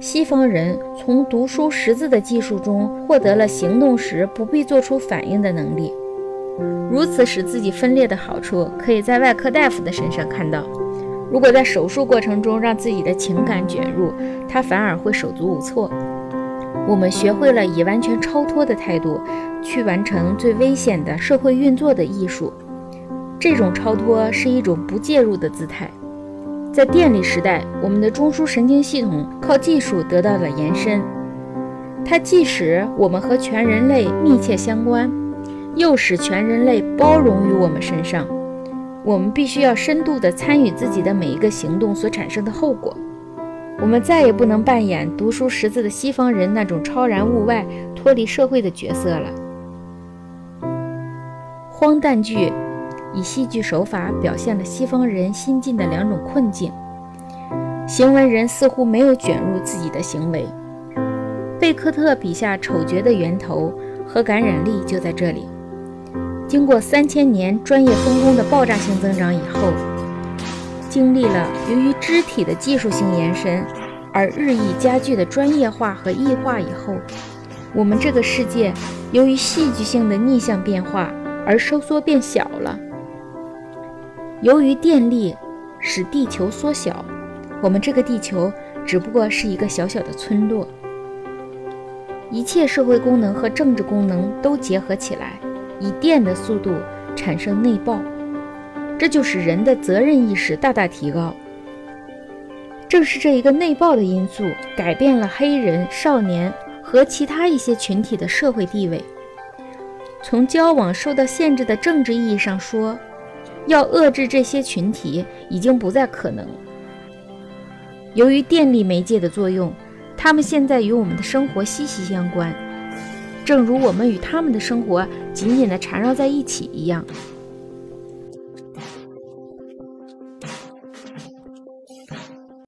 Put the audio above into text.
西方人从读书识字的技术中获得了行动时不必做出反应的能力。如此使自己分裂的好处，可以在外科大夫的身上看到。如果在手术过程中让自己的情感卷入，他反而会手足无措。我们学会了以完全超脱的态度去完成最危险的社会运作的艺术。这种超脱是一种不介入的姿态。在电力时代，我们的中枢神经系统靠技术得到了延伸，它既使我们和全人类密切相关，又使全人类包容于我们身上。我们必须要深度地参与自己的每一个行动所产生的后果。我们再也不能扮演读书识字的西方人那种超然物外、脱离社会的角色了。荒诞剧以戏剧手法表现了西方人新进的两种困境。行为人似乎没有卷入自己的行为。贝克特笔下丑角的源头和感染力就在这里。经过三千年专业分工的爆炸性增长以后，经历了由于肢体的技术性延伸而日益加剧的专业化和异化以后，我们这个世界由于戏剧性的逆向变化而收缩变小了。由于电力使地球缩小，我们这个地球只不过是一个小小的村落。一切社会功能和政治功能都结合起来。以电的速度产生内爆，这就使人的责任意识大大提高。正是这一个内爆的因素，改变了黑人、少年和其他一些群体的社会地位。从交往受到限制的政治意义上说，要遏制这些群体已经不再可能。由于电力媒介的作用，他们现在与我们的生活息息相关。正如我们与他们的生活紧紧地缠绕在一起一样。